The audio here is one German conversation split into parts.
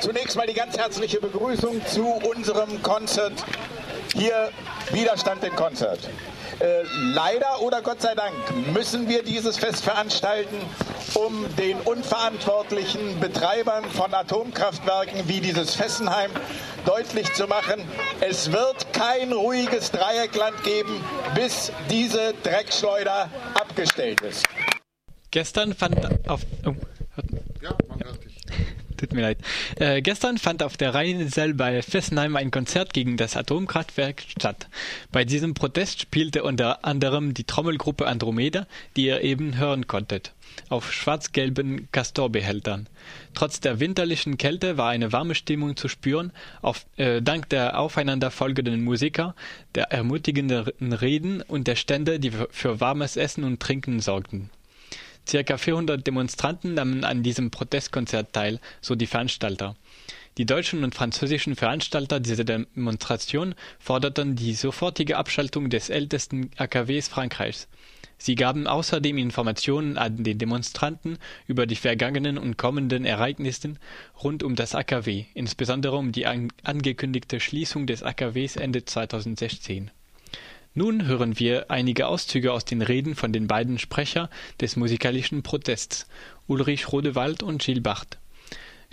Zunächst mal die ganz herzliche Begrüßung zu unserem Konzert. Hier Widerstand im Konzert. Äh, leider oder Gott sei Dank müssen wir dieses Fest veranstalten, um den unverantwortlichen Betreibern von Atomkraftwerken wie dieses Fessenheim deutlich zu machen, es wird kein ruhiges Dreieckland geben, bis diese Dreckschleuder abgestellt ist. Gestern fand auf. Oh, Tut mir leid. Äh, gestern fand auf der Rheinsel bei Fessenheim ein Konzert gegen das Atomkraftwerk statt. Bei diesem Protest spielte unter anderem die Trommelgruppe Andromeda, die ihr eben hören konntet, auf schwarz-gelben Castorbehältern. Trotz der winterlichen Kälte war eine warme Stimmung zu spüren, auf, äh, dank der aufeinanderfolgenden Musiker, der ermutigenden Reden und der Stände, die für warmes Essen und Trinken sorgten. Circa 400 Demonstranten nahmen an diesem Protestkonzert teil, so die Veranstalter. Die deutschen und französischen Veranstalter dieser Demonstration forderten die sofortige Abschaltung des ältesten AKWs Frankreichs. Sie gaben außerdem Informationen an die Demonstranten über die vergangenen und kommenden Ereignisse rund um das AKW, insbesondere um die angekündigte Schließung des AKWs Ende 2016 nun hören wir einige Auszüge aus den Reden von den beiden Sprecher des musikalischen Protests, Ulrich Rodewald und Gilles Barth.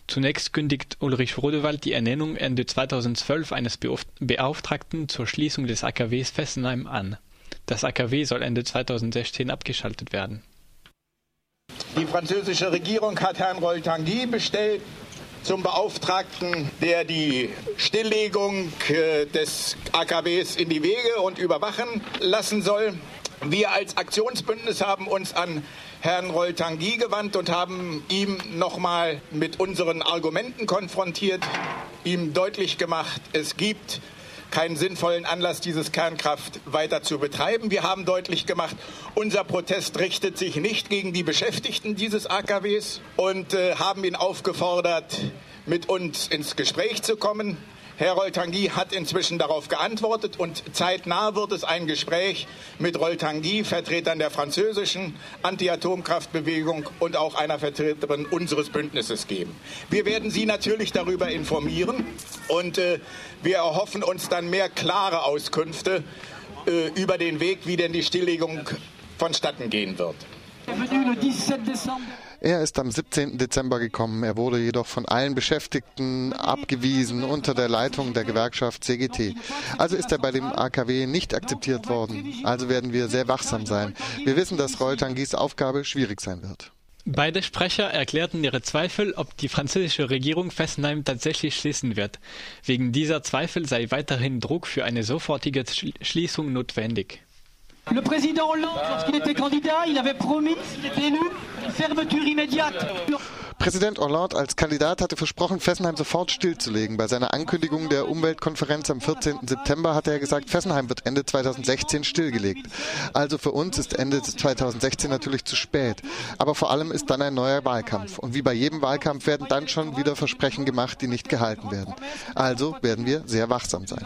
Zunächst kündigt Ulrich Rodewald die Ernennung Ende 2012 eines Beauftragten zur Schließung des AKWs Fessenheim an. Das AKW soll Ende 2016 abgeschaltet werden. Die französische Regierung hat Herrn Roltanguy bestellt, zum Beauftragten, der die Stilllegung äh, des AKWs in die Wege und überwachen lassen soll. Wir als Aktionsbündnis haben uns an Herrn Roltanguy gewandt und haben ihm nochmal mit unseren Argumenten konfrontiert, ihm deutlich gemacht, es gibt keinen sinnvollen Anlass, dieses Kernkraft weiter zu betreiben. Wir haben deutlich gemacht, unser Protest richtet sich nicht gegen die Beschäftigten dieses AKWs und äh, haben ihn aufgefordert, mit uns ins Gespräch zu kommen. Herr Roltanguy hat inzwischen darauf geantwortet und zeitnah wird es ein Gespräch mit Roltanguy, Vertretern der französischen Anti-Atomkraftbewegung und auch einer Vertreterin unseres Bündnisses geben. Wir werden Sie natürlich darüber informieren und äh, wir erhoffen uns dann mehr klare Auskünfte äh, über den Weg, wie denn die Stilllegung vonstatten gehen wird. Er ist am 17. Dezember gekommen. Er wurde jedoch von allen Beschäftigten abgewiesen unter der Leitung der Gewerkschaft CGT. Also ist er bei dem AKW nicht akzeptiert worden. Also werden wir sehr wachsam sein. Wir wissen, dass Roy Tanguys Aufgabe schwierig sein wird. Beide Sprecher erklärten ihre Zweifel, ob die französische Regierung Fessenheim tatsächlich schließen wird. Wegen dieser Zweifel sei weiterhin Druck für eine sofortige Schließung notwendig. Le président Hollande, lorsqu'il était candidat, il avait promis, s'il était élu, une fermeture immédiate. Präsident Hollande als Kandidat hatte versprochen, Fessenheim sofort stillzulegen. Bei seiner Ankündigung der Umweltkonferenz am 14. September hatte er gesagt, Fessenheim wird Ende 2016 stillgelegt. Also für uns ist Ende 2016 natürlich zu spät. Aber vor allem ist dann ein neuer Wahlkampf. Und wie bei jedem Wahlkampf werden dann schon wieder Versprechen gemacht, die nicht gehalten werden. Also werden wir sehr wachsam sein.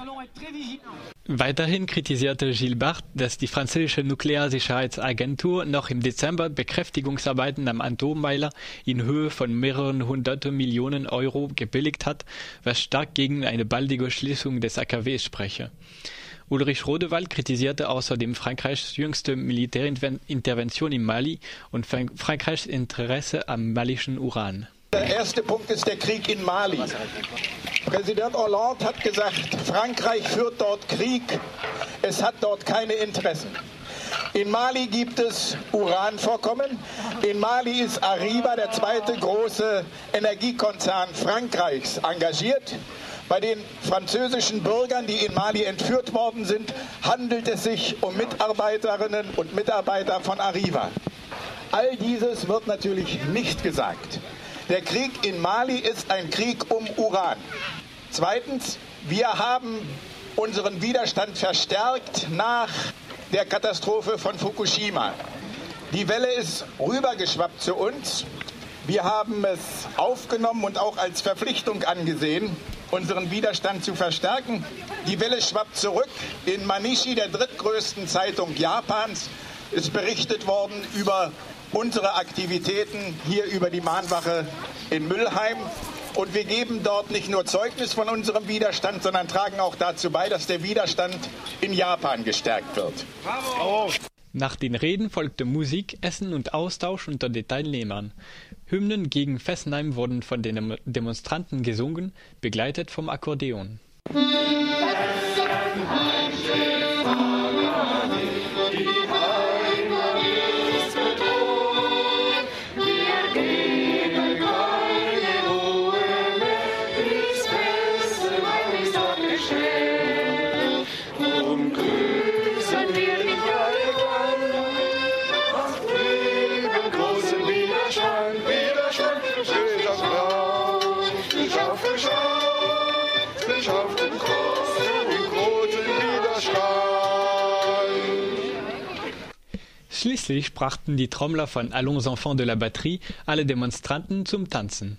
Weiterhin kritisierte Gilles Barth, dass die französische Nuklearsicherheitsagentur noch im Dezember Bekräftigungsarbeiten am Atommeiler in Höhe von mehreren hundert Millionen Euro gebilligt hat, was stark gegen eine baldige Schließung des AKWs spreche. Ulrich Rodewald kritisierte außerdem Frankreichs jüngste Militärintervention im Mali und Frankreichs Interesse am malischen Uran. Der erste Punkt ist der Krieg in Mali. Präsident Hollande hat gesagt, Frankreich führt dort Krieg, es hat dort keine Interessen. In Mali gibt es Uranvorkommen. In Mali ist Arriva, der zweite große Energiekonzern Frankreichs, engagiert. Bei den französischen Bürgern, die in Mali entführt worden sind, handelt es sich um Mitarbeiterinnen und Mitarbeiter von Arriva. All dieses wird natürlich nicht gesagt. Der Krieg in Mali ist ein Krieg um Uran. Zweitens, wir haben unseren Widerstand verstärkt nach der Katastrophe von Fukushima. Die Welle ist rübergeschwappt zu uns. Wir haben es aufgenommen und auch als Verpflichtung angesehen, unseren Widerstand zu verstärken. Die Welle schwappt zurück. In Manishi, der drittgrößten Zeitung Japans, ist berichtet worden über unsere Aktivitäten hier über die Mahnwache in Müllheim. Und wir geben dort nicht nur Zeugnis von unserem Widerstand, sondern tragen auch dazu bei, dass der Widerstand in Japan gestärkt wird. Nach den Reden folgte Musik, Essen und Austausch unter den Teilnehmern. Hymnen gegen Fessenheim wurden von den Demonstranten gesungen, begleitet vom Akkordeon. Schließlich brachten die Trommler von Allons Enfants de la Batterie alle Demonstranten zum Tanzen.